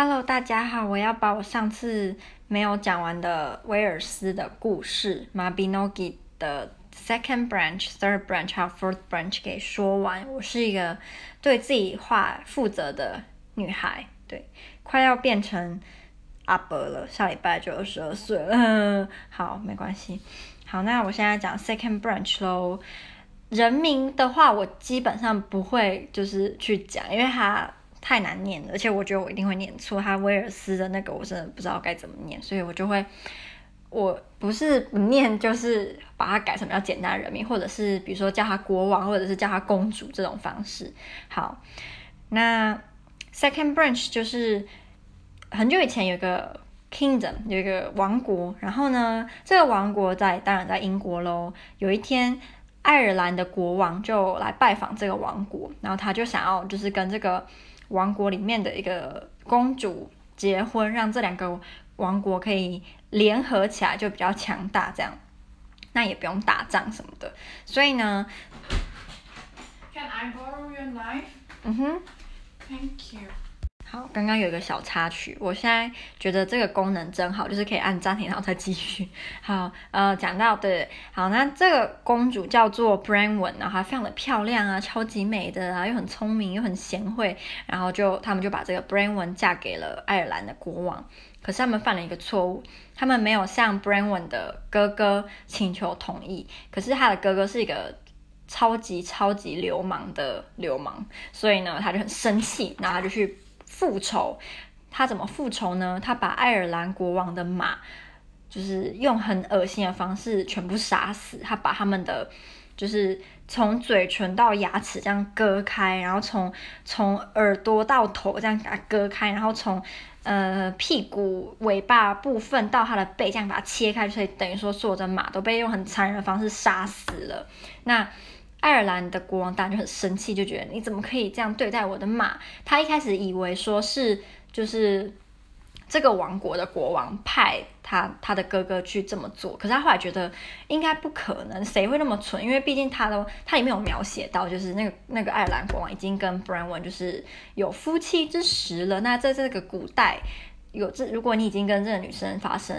Hello，大家好，我要把我上次没有讲完的威尔斯的故事《Mabinogi》的 second branch、third branch 还有 fourth branch 给说完。我是一个对自己话负责的女孩，对，快要变成阿伯了，下礼拜就二十二岁了。好，没关系。好，那我现在讲 second branch 喽。人名的话，我基本上不会就是去讲，因为它。太难念了，而且我觉得我一定会念错。他威尔斯的那个我真的不知道该怎么念，所以我就会，我不是不念，就是把它改成比较简单的人名，或者是比如说叫他国王，或者是叫他公主这种方式。好，那 second branch 就是很久以前有一个 kingdom，有一个王国，然后呢，这个王国在当然在英国喽。有一天，爱尔兰的国王就来拜访这个王国，然后他就想要就是跟这个。王国里面的一个公主结婚，让这两个王国可以联合起来，就比较强大。这样，那也不用打仗什么的。所以呢，Can I borrow your knife？嗯哼，Thank you。好，刚刚有一个小插曲，我现在觉得这个功能真好，就是可以按暂停，然后再继续。好，呃，讲到对，好，那这个公主叫做 Branwen，然后她非常的漂亮啊，超级美的啊，又很聪明，又很贤惠，然后就他们就把这个 Branwen 嫁给了爱尔兰的国王。可是他们犯了一个错误，他们没有向 Branwen 的哥哥请求同意，可是他的哥哥是一个超级超级流氓的流氓，所以呢，他就很生气，然后他就去。复仇，他怎么复仇呢？他把爱尔兰国王的马，就是用很恶心的方式全部杀死。他把他们的，就是从嘴唇到牙齿这样割开，然后从从耳朵到头这样给它割开，然后从呃屁股尾巴部分到他的背这样把它切开，所以等于说所有的马都被用很残忍的方式杀死了。那。爱尔兰的国王当然就很生气，就觉得你怎么可以这样对待我的马？他一开始以为说是就是这个王国的国王派他他的哥哥去这么做，可是他后来觉得应该不可能，谁会那么蠢？因为毕竟他都他里面有描写到，就是那个那个爱尔兰国王已经跟 Branwen 就是有夫妻之实了。那在这个古代有这，如果你已经跟这个女生发生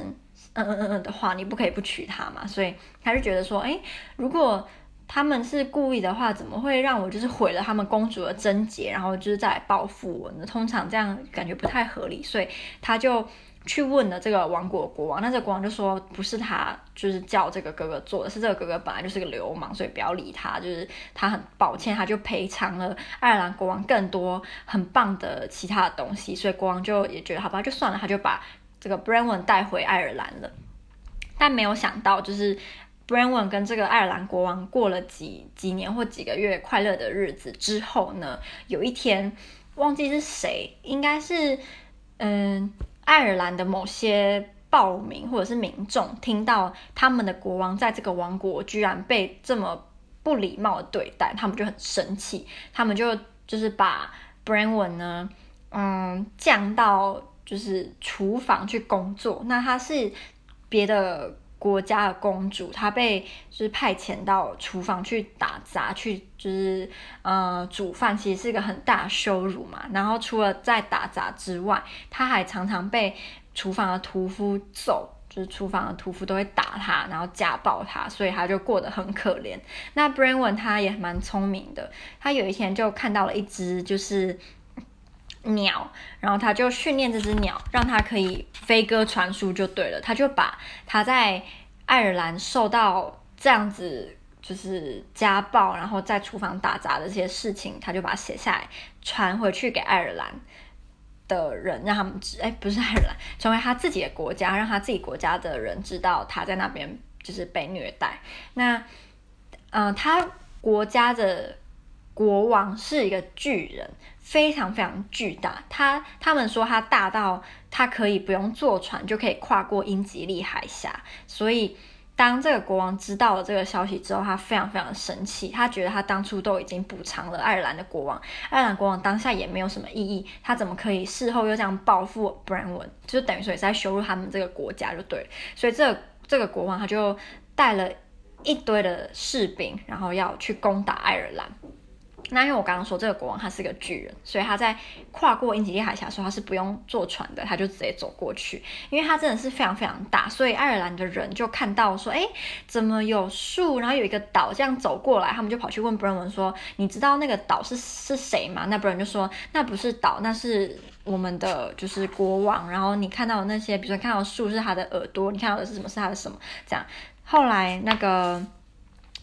嗯嗯嗯嗯的话，你不可以不娶她嘛？所以他就觉得说，哎，如果他们是故意的话，怎么会让我就是毁了他们公主的贞洁，然后就是再来报复我呢？通常这样感觉不太合理，所以他就去问了这个王国国王。那这个国王就说，不是他就是叫这个哥哥做的，是这个哥哥本来就是个流氓，所以不要理他。就是他很抱歉，他就赔偿了爱尔兰国王更多很棒的其他的东西，所以国王就也觉得好吧，就算了，他就把这个 Branwen 带回爱尔兰了。但没有想到就是。Branwen 跟这个爱尔兰国王过了几几年或几个月快乐的日子之后呢，有一天忘记是谁，应该是嗯爱尔兰的某些暴民或者是民众听到他们的国王在这个王国居然被这么不礼貌的对待，他们就很生气，他们就就是把 Branwen 呢嗯降到就是厨房去工作，那他是别的。国家的公主，她被就是派遣到厨房去打杂，去就是呃煮饭，其实是一个很大的羞辱嘛。然后除了在打杂之外，她还常常被厨房的屠夫揍，就是厨房的屠夫都会打她，然后家暴她，所以她就过得很可怜。那 Branwen 她也蛮聪明的，她有一天就看到了一只就是。鸟，然后他就训练这只鸟，让它可以飞鸽传书就对了。他就把他在爱尔兰受到这样子就是家暴，然后在厨房打杂的这些事情，他就把它写下来，传回去给爱尔兰的人，让他们知，哎，不是爱尔兰，成为他自己的国家，让他自己国家的人知道他在那边就是被虐待。那，嗯、他国家的。国王是一个巨人，非常非常巨大。他他们说他大到他可以不用坐船就可以跨过英吉利海峡。所以当这个国王知道了这个消息之后，他非常非常生气。他觉得他当初都已经补偿了爱尔兰的国王，爱尔兰国王当下也没有什么意义，他怎么可以事后又这样报复 Branwen？就等于说也是在羞辱他们这个国家，就对。所以这个、这个国王他就带了一堆的士兵，然后要去攻打爱尔兰。那因为我刚刚说这个国王他是个巨人，所以他在跨过英吉利海峡的时候，他是不用坐船的，他就直接走过去。因为他真的是非常非常大，所以爱尔兰的人就看到说，哎，怎么有树，然后有一个岛这样走过来，他们就跑去问布伦文说，你知道那个岛是是谁吗？那布伦就说，那不是岛，那是我们的就是国王。然后你看到的那些，比如说看到树是他的耳朵，你看到的是什么？是他的什么？这样，后来那个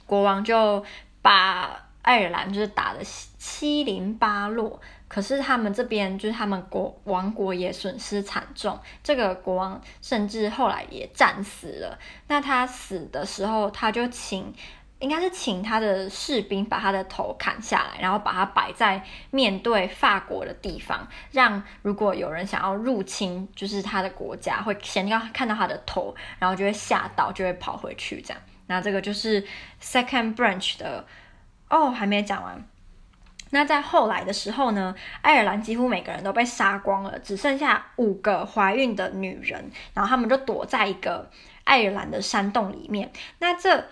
国王就把。爱尔兰就是打得七零八落，可是他们这边就是他们国王国也损失惨重，这个国王甚至后来也战死了。那他死的时候，他就请，应该是请他的士兵把他的头砍下来，然后把它摆在面对法国的地方，让如果有人想要入侵，就是他的国家，会先要看到他的头，然后就会吓到，就会跑回去这样。那这个就是 Second Branch 的。哦，还没讲完。那在后来的时候呢，爱尔兰几乎每个人都被杀光了，只剩下五个怀孕的女人，然后他们就躲在一个爱尔兰的山洞里面。那这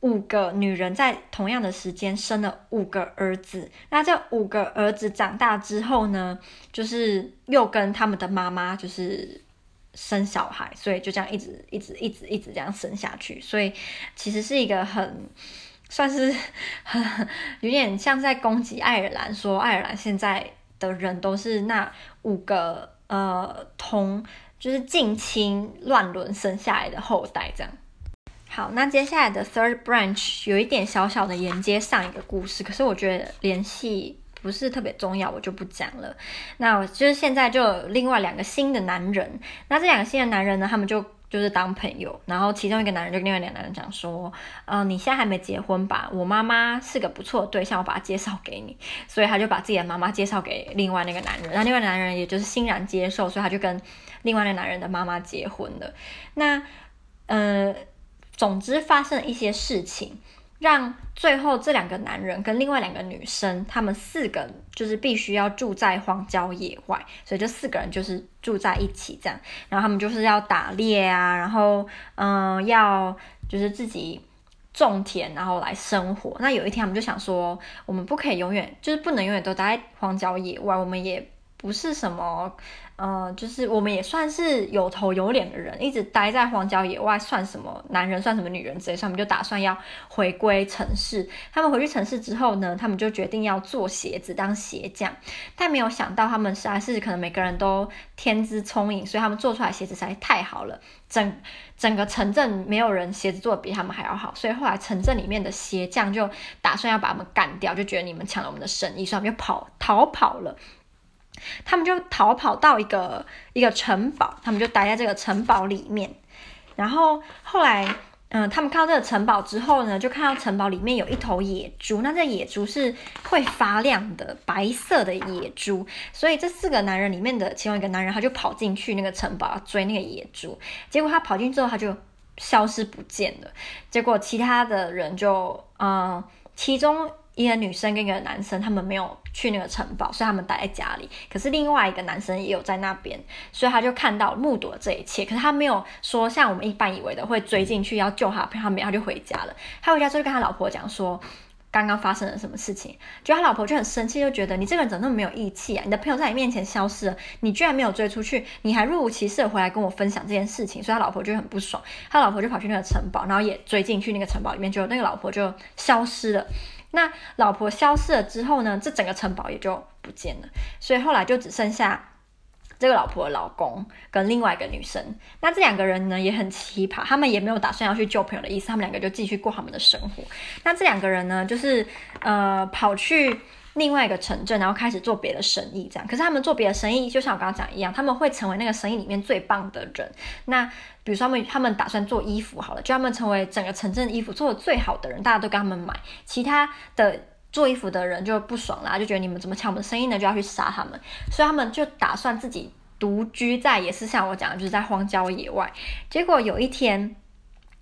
五个女人在同样的时间生了五个儿子。那这五个儿子长大之后呢，就是又跟他们的妈妈就是生小孩，所以就这样一直一直一直一直这样生下去。所以其实是一个很。算是呵 有点像在攻击爱尔兰，说爱尔兰现在的人都是那五个呃同就是近亲乱伦生下来的后代这样。好，那接下来的 Third Branch 有一点小小的连接上一个故事，可是我觉得联系不是特别重要，我就不讲了。那我就是现在就有另外两个新的男人，那这两个新的男人呢，他们就。就是当朋友，然后其中一个男人就跟另外两个男人讲说，嗯、你现在还没结婚吧？我妈妈是个不错的对象，我把她介绍给你。所以他就把自己的妈妈介绍给另外那个男人，那另外男人也就是欣然接受，所以他就跟另外那男人的妈妈结婚了。那，呃，总之发生了一些事情。让最后这两个男人跟另外两个女生，他们四个就是必须要住在荒郊野外，所以这四个人就是住在一起这样。然后他们就是要打猎啊，然后嗯、要就是自己种田，然后来生活。那有一天他们就想说，我们不可以永远就是不能永远都待在荒郊野外，我们也不是什么。呃，就是我们也算是有头有脸的人，一直待在荒郊野外，算什么男人，算什么女人之类，所以他们就打算要回归城市。他们回去城市之后呢，他们就决定要做鞋子，当鞋匠。但没有想到，他们实在是可能每个人都天资聪颖，所以他们做出来鞋子实在太好了，整整个城镇没有人鞋子做的比他们还要好。所以后来城镇里面的鞋匠就打算要把他们干掉，就觉得你们抢了我们的生意，所以他们就跑逃跑了。他们就逃跑到一个一个城堡，他们就待在这个城堡里面。然后后来，嗯、他们看到这个城堡之后呢，就看到城堡里面有一头野猪。那这野猪是会发亮的白色的野猪。所以这四个男人里面的其中一个男人，他就跑进去那个城堡追那个野猪。结果他跑进之后，他就消失不见了。结果其他的人就，嗯、其中。一个女生跟一个男生，他们没有去那个城堡，所以他们待在家里。可是另外一个男生也有在那边，所以他就看到目睹了这一切。可是他没有说像我们一般以为的会追进去要救他，他没有，他就回家了。他回家之后就跟他老婆讲说，刚刚发生了什么事情。就他老婆就很生气，就觉得你这个人怎么那么没有义气啊？你的朋友在你面前消失了，你居然没有追出去，你还若无其事的回来跟我分享这件事情。所以他老婆就很不爽，他老婆就跑去那个城堡，然后也追进去那个城堡里面，就那个老婆就消失了。那老婆消失了之后呢，这整个城堡也就不见了，所以后来就只剩下这个老婆的老公跟另外一个女生。那这两个人呢也很奇葩，他们也没有打算要去救朋友的意思，他们两个就继续过他们的生活。那这两个人呢，就是呃跑去。另外一个城镇，然后开始做别的生意，这样。可是他们做别的生意，就像我刚刚讲一样，他们会成为那个生意里面最棒的人。那比如说他们，他们打算做衣服好了，就他们成为整个城镇衣服做的最好的人，大家都跟他们买。其他的做衣服的人就不爽啦，就觉得你们怎么抢我们生意呢？就要去杀他们。所以他们就打算自己独居在，也是像我讲的，就是在荒郊野外。结果有一天。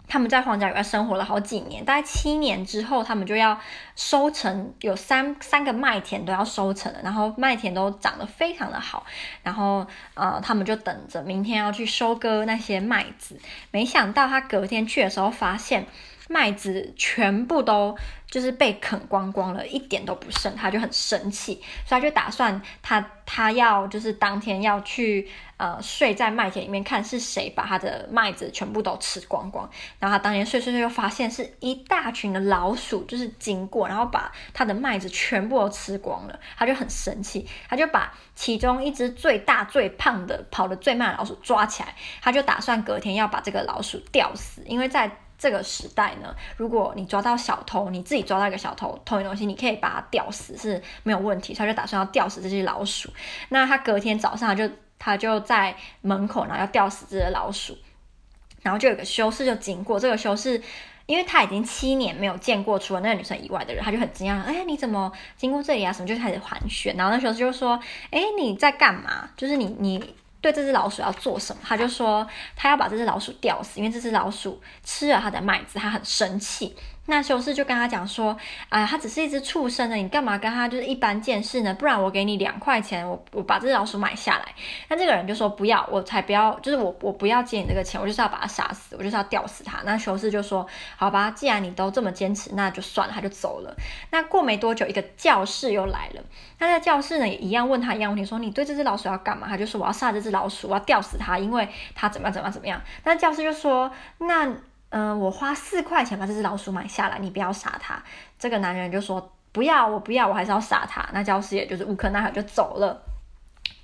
他们在荒郊野外生活了好几年，大概七年之后，他们就要收成，有三三个麦田都要收成了，然后麦田都长得非常的好，然后呃，他们就等着明天要去收割那些麦子。没想到他隔天去的时候，发现麦子全部都就是被啃光光了，一点都不剩，他就很生气，所以他就打算他他要就是当天要去呃睡在麦田里面，看是谁把他的麦子全部都吃光光。然后他当天睡睡睡，又发现是一大群的老鼠就是经过，然后把他的麦子全部都吃光了，他就很生气，他就把其中一只最大最胖的跑得最慢的老鼠抓起来，他就打算隔天要把这个老鼠吊死，因为在。这个时代呢，如果你抓到小偷，你自己抓到一个小偷偷你东西，你可以把他吊死是没有问题。他就打算要吊死这只老鼠。那他隔天早上就他就在门口，然后要吊死这只老鼠。然后就有个修士就经过，这个修士因为他已经七年没有见过除了那个女生以外的人，他就很惊讶，哎，你怎么经过这里啊？什么就开始寒暄。然后那修士就说，哎，你在干嘛？就是你你。对这只老鼠要做什么？他就说他要把这只老鼠吊死，因为这只老鼠吃了他的麦子，他很生气。那修士就跟他讲说，啊，他只是一只畜生呢，你干嘛跟他就是一般见识呢？不然我给你两块钱，我我把这只老鼠买下来。那这个人就说不要，我才不要，就是我我不要借你这个钱，我就是要把他杀死，我就是要吊死他。那修士就说，好吧，既然你都这么坚持，那就算了，他就走了。那过没多久，一个教士又来了。那在教士呢也一样问他一样问题，说你对这只老鼠要干嘛？他就说我要杀这只老鼠，我要吊死他，因为他怎么样怎么样怎么样。那教士就说那。嗯、我花四块钱把这只老鼠买下来，你不要杀它。这个男人就说不要，我不要，我还是要杀它。那教师也就是无可奈何就走了。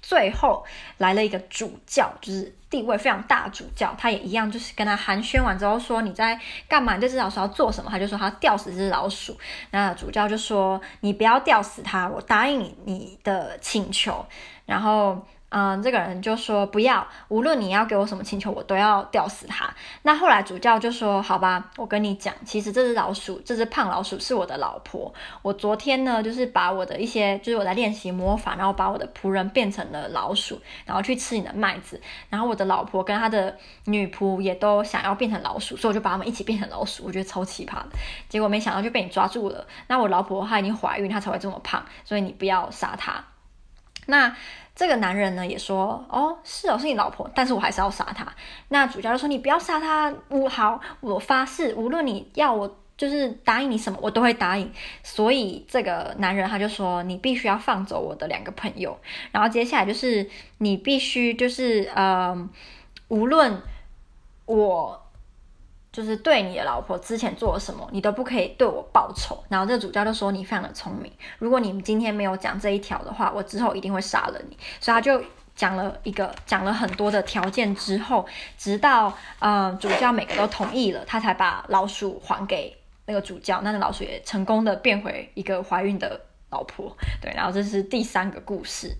最后来了一个主教，就是地位非常大的主教，他也一样，就是跟他寒暄完之后说你在干嘛？这只老鼠要做什么？他就说他吊死这只老鼠。那主教就说你不要吊死它，我答应你你的请求。然后。嗯，这个人就说不要，无论你要给我什么请求，我都要吊死他。那后来主教就说，好吧，我跟你讲，其实这只老鼠，这只胖老鼠是我的老婆。我昨天呢，就是把我的一些，就是我在练习魔法，然后把我的仆人变成了老鼠，然后去吃你的麦子。然后我的老婆跟他的女仆也都想要变成老鼠，所以我就把他们一起变成老鼠。我觉得超奇葩的，结果没想到就被你抓住了。那我老婆她已经怀孕，她才会这么胖，所以你不要杀她。那。这个男人呢也说，哦，是哦，是你老婆，但是我还是要杀他。那主教就说，你不要杀他，我好，我发誓，无论你要我就是答应你什么，我都会答应。所以这个男人他就说，你必须要放走我的两个朋友，然后接下来就是你必须就是呃，无论我。就是对你的老婆之前做了什么，你都不可以对我报仇。然后这个主教就说，你非常的聪明，如果你们今天没有讲这一条的话，我之后一定会杀了你。所以他就讲了一个，讲了很多的条件之后，直到呃主教每个都同意了，他才把老鼠还给那个主教。那个老鼠也成功的变回一个怀孕的老婆。对，然后这是第三个故事。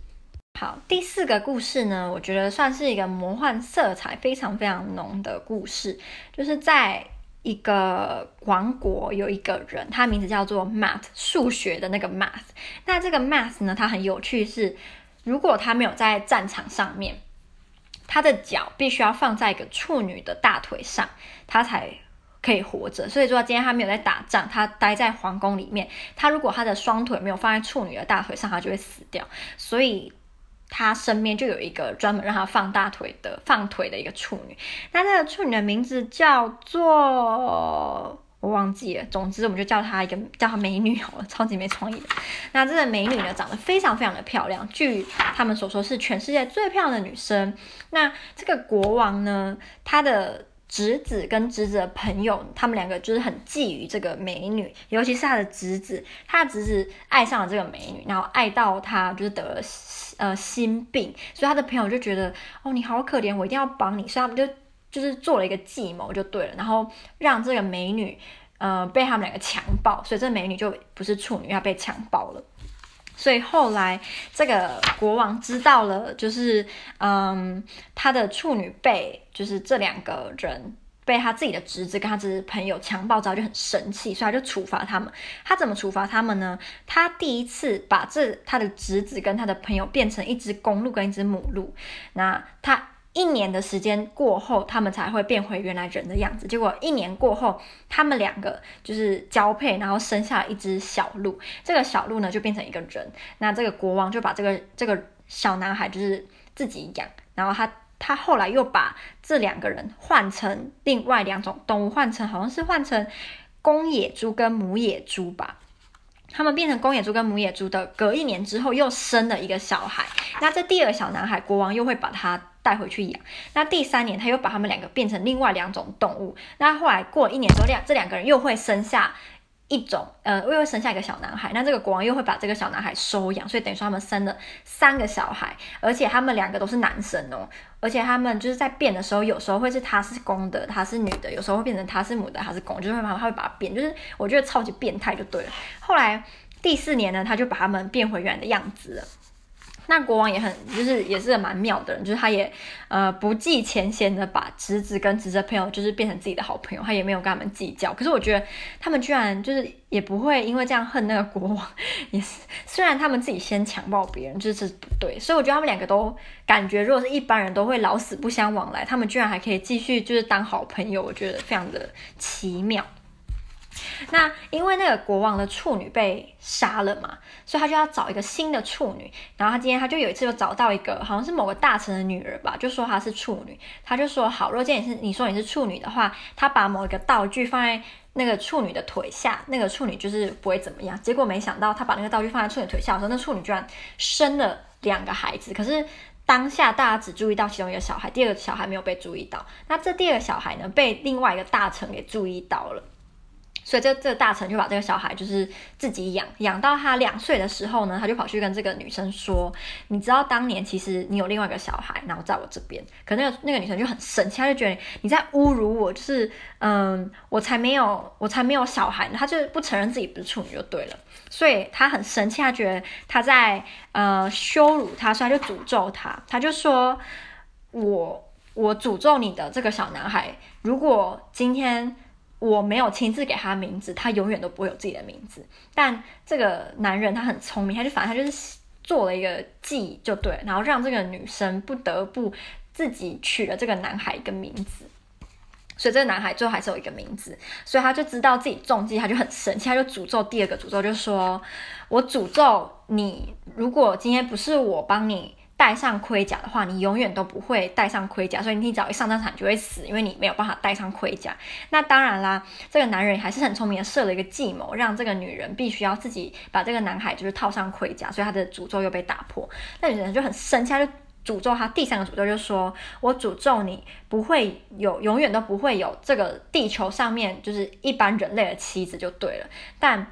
好，第四个故事呢，我觉得算是一个魔幻色彩非常非常浓的故事，就是在一个王国有一个人，他名字叫做 Math，数学的那个 Math。那这个 Math 呢，他很有趣是，是如果他没有在战场上面，他的脚必须要放在一个处女的大腿上，他才可以活着。所以说，今天他没有在打仗，他待在皇宫里面，他如果他的双腿没有放在处女的大腿上，他就会死掉。所以。他身边就有一个专门让他放大腿的放腿的一个处女，那这个处女的名字叫做我忘记了，总之我们就叫她一个叫她美女好了，超级没创意。那这个美女呢，长得非常非常的漂亮，据他们所说是全世界最漂亮的女生。那这个国王呢，他的。侄子跟侄子的朋友，他们两个就是很觊觎这个美女，尤其是他的侄子，他的侄子爱上了这个美女，然后爱到他就是得了呃心病，所以他的朋友就觉得哦，你好可怜，我一定要帮你，所以他们就就是做了一个计谋就对了，然后让这个美女呃被他们两个强暴，所以这美女就不是处女，要被强暴了。所以后来这个国王知道了，就是嗯，他的处女被就是这两个人被他自己的侄子跟他的朋友强暴之后就很生气，所以他就处罚他们。他怎么处罚他们呢？他第一次把这他的侄子跟他的朋友变成一只公鹿跟一只母鹿，那他。一年的时间过后，他们才会变回原来人的样子。结果一年过后，他们两个就是交配，然后生下一只小鹿。这个小鹿呢，就变成一个人。那这个国王就把这个这个小男孩就是自己养，然后他他后来又把这两个人换成另外两种动物，换成好像是换成公野猪跟母野猪吧。他们变成公野猪跟母野猪的，隔一年之后又生了一个小孩。那这第二个小男孩，国王又会把他带回去养。那第三年，他又把他们两个变成另外两种动物。那后来过了一年之后，两这两个人又会生下。一种呃，又会生下一个小男孩，那这个国王又会把这个小男孩收养，所以等于说他们生了三个小孩，而且他们两个都是男生哦，而且他们就是在变的时候，有时候会是他是公的，他是女的，有时候会变成他是母的，他是公，就是会把他会把他变，就是我觉得超级变态就对了。后来第四年呢，他就把他们变回原来的样子了。那国王也很，就是也是蛮妙的人，就是他也呃不计前嫌的把侄子跟侄子的朋友就是变成自己的好朋友，他也没有跟他们计较。可是我觉得他们居然就是也不会因为这样恨那个国王，也是虽然他们自己先强暴别人，就是不对。所以我觉得他们两个都感觉，如果是一般人都会老死不相往来，他们居然还可以继续就是当好朋友，我觉得非常的奇妙。那因为那个国王的处女被杀了嘛，所以他就要找一个新的处女。然后他今天他就有一次就找到一个好像是某个大臣的女儿吧，就说她是处女。他就说好，如果今天你是你说你是处女的话，他把某一个道具放在那个处女的腿下，那个处女就是不会怎么样。结果没想到他把那个道具放在处女腿下的时候，那处女居然生了两个孩子。可是当下大家只注意到其中一个小孩，第二个小孩没有被注意到。那这第二个小孩呢，被另外一个大臣给注意到了。所以这这个大臣就把这个小孩就是自己养，养到他两岁的时候呢，他就跑去跟这个女生说：“你知道当年其实你有另外一个小孩，然后在我这边。”可那个那个女生就很生气，她就觉得你在侮辱我，就是嗯，我才没有我才没有小孩呢，她就不承认自己不是处女就对了。所以她很生气，她觉得她在呃羞辱她，所以她就诅咒他，她就说：“我我诅咒你的这个小男孩，如果今天。”我没有亲自给他名字，他永远都不会有自己的名字。但这个男人他很聪明，他就反正他就是做了一个计就对，然后让这个女生不得不自己取了这个男孩一个名字。所以这个男孩最后还是有一个名字，所以他就知道自己中计，他就很生气，他就诅咒第二个诅咒，就说：“我诅咒你，如果今天不是我帮你。”戴上盔甲的话，你永远都不会戴上盔甲，所以你只要一上战场就会死，因为你没有办法戴上盔甲。那当然啦，这个男人还是很聪明的，设了一个计谋，让这个女人必须要自己把这个男孩就是套上盔甲，所以他的诅咒又被打破。那女人就很生气，他就诅咒他第三个诅咒，就说：“我诅咒你不会有，永远都不会有这个地球上面就是一般人类的妻子就对了。”但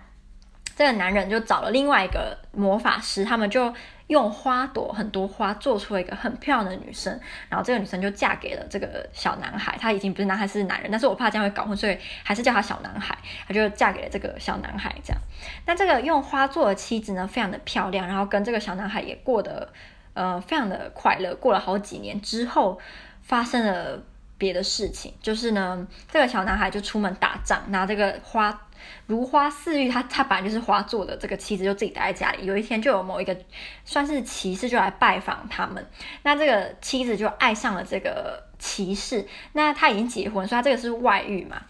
这个男人就找了另外一个魔法师，他们就。用花朵很多花做出了一个很漂亮的女生，然后这个女生就嫁给了这个小男孩。他已经不是男孩，是男人，但是我怕这样会搞混，所以还是叫他小男孩。他就嫁给了这个小男孩，这样。那这个用花做的妻子呢，非常的漂亮，然后跟这个小男孩也过得呃非常的快乐。过了好几年之后，发生了别的事情，就是呢，这个小男孩就出门打仗，拿这个花。如花似玉，他他本来就是花做的，这个妻子就自己待在家里。有一天，就有某一个算是骑士就来拜访他们，那这个妻子就爱上了这个骑士。那他已经结婚，所以他这个是外遇嘛。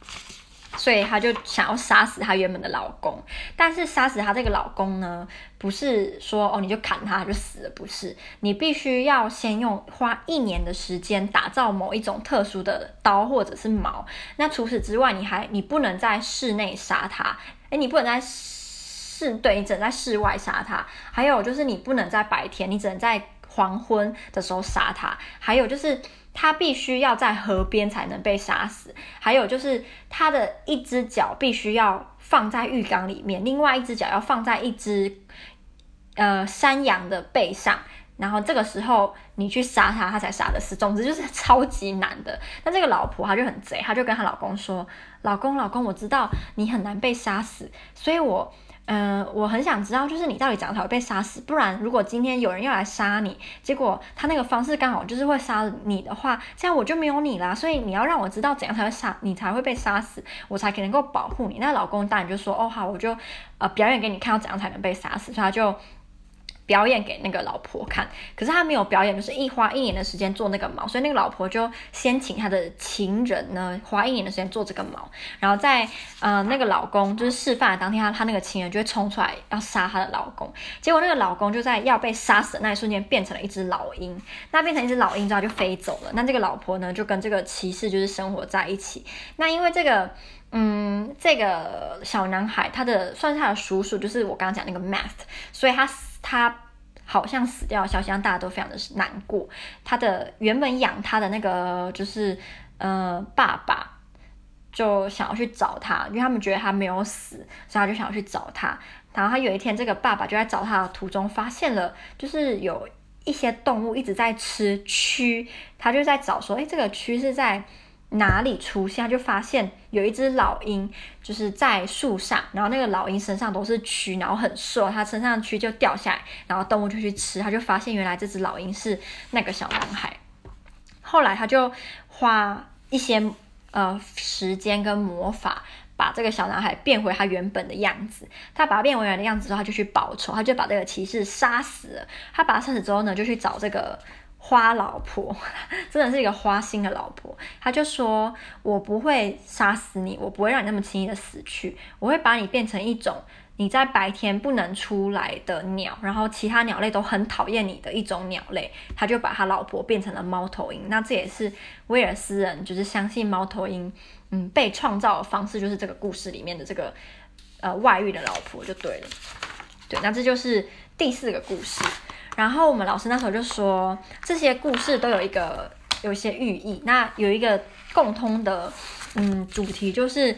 所以他就想要杀死他原本的老公，但是杀死他这个老公呢，不是说哦你就砍他就死了，不是，你必须要先用花一年的时间打造某一种特殊的刀或者是矛。那除此之外，你还你不能在室内杀他，诶，你不能在室，对，你只能在室外杀他。还有就是你不能在白天，你只能在黄昏的时候杀他。还有就是。他必须要在河边才能被杀死，还有就是他的一只脚必须要放在浴缸里面，另外一只脚要放在一只呃山羊的背上，然后这个时候你去杀他，他才杀得死。总之就是超级难的。那这个老婆她就很贼，她就跟她老公说：“老公，老公，我知道你很难被杀死，所以我。”嗯、我很想知道，就是你到底怎样才会被杀死？不然，如果今天有人要来杀你，结果他那个方式刚好就是会杀你的话，这样我就没有你啦。所以你要让我知道怎样才会杀你，才会被杀死，我才可能够保护你。那老公当然就说，哦好，我就呃表演给你看，要怎样才能被杀死。所以他就。表演给那个老婆看，可是他没有表演，就是一花一年的时间做那个毛，所以那个老婆就先请他的情人呢花一年的时间做这个毛，然后在呃那个老公就是示范的当天，他他那个情人就会冲出来要杀他的老公，结果那个老公就在要被杀死的那一瞬间变成了一只老鹰，那变成一只老鹰之后就飞走了，那这个老婆呢就跟这个骑士就是生活在一起，那因为这个。嗯，这个小男孩他的算是他的叔叔，就是我刚刚讲那个 Math，所以他他好像死掉的消息让大家都非常的难过。他的原本养他的那个就是呃爸爸就想要去找他，因为他们觉得他没有死，所以他就想要去找他。然后他有一天，这个爸爸就在找他的途中发现了，就是有一些动物一直在吃蛆，他就在找说，哎，这个蛆是在。哪里出现，他就发现有一只老鹰，就是在树上，然后那个老鹰身上都是蛆，然后很瘦，它身上蛆就掉下来，然后动物就去吃，他就发现原来这只老鹰是那个小男孩。后来他就花一些呃时间跟魔法，把这个小男孩变回他原本的样子。他把他变回原来的样子之后，他就去报仇，他就把这个骑士杀死了。他把他杀死之后呢，就去找这个。花老婆 真的是一个花心的老婆，他就说：“我不会杀死你，我不会让你那么轻易的死去，我会把你变成一种你在白天不能出来的鸟，然后其他鸟类都很讨厌你的一种鸟类。”他就把他老婆变成了猫头鹰。那这也是威尔斯人就是相信猫头鹰，嗯，被创造的方式就是这个故事里面的这个呃外遇的老婆就对了。对，那这就是第四个故事。然后我们老师那时候就说，这些故事都有一个有一些寓意，那有一个共通的嗯主题就是，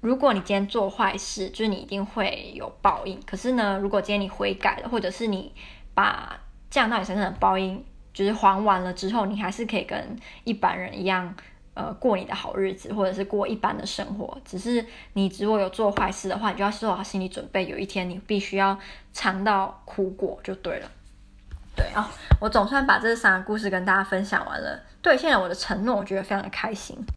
如果你今天做坏事，就是你一定会有报应。可是呢，如果今天你悔改了，或者是你把降到你身上的报应就是还完了之后，你还是可以跟一般人一样，呃，过你的好日子，或者是过一般的生活。只是你如果有做坏事的话，你就要做好心理准备，有一天你必须要尝到苦果，就对了。对啊、我总算把这三个故事跟大家分享完了，兑现了我的承诺，我觉得非常的开心。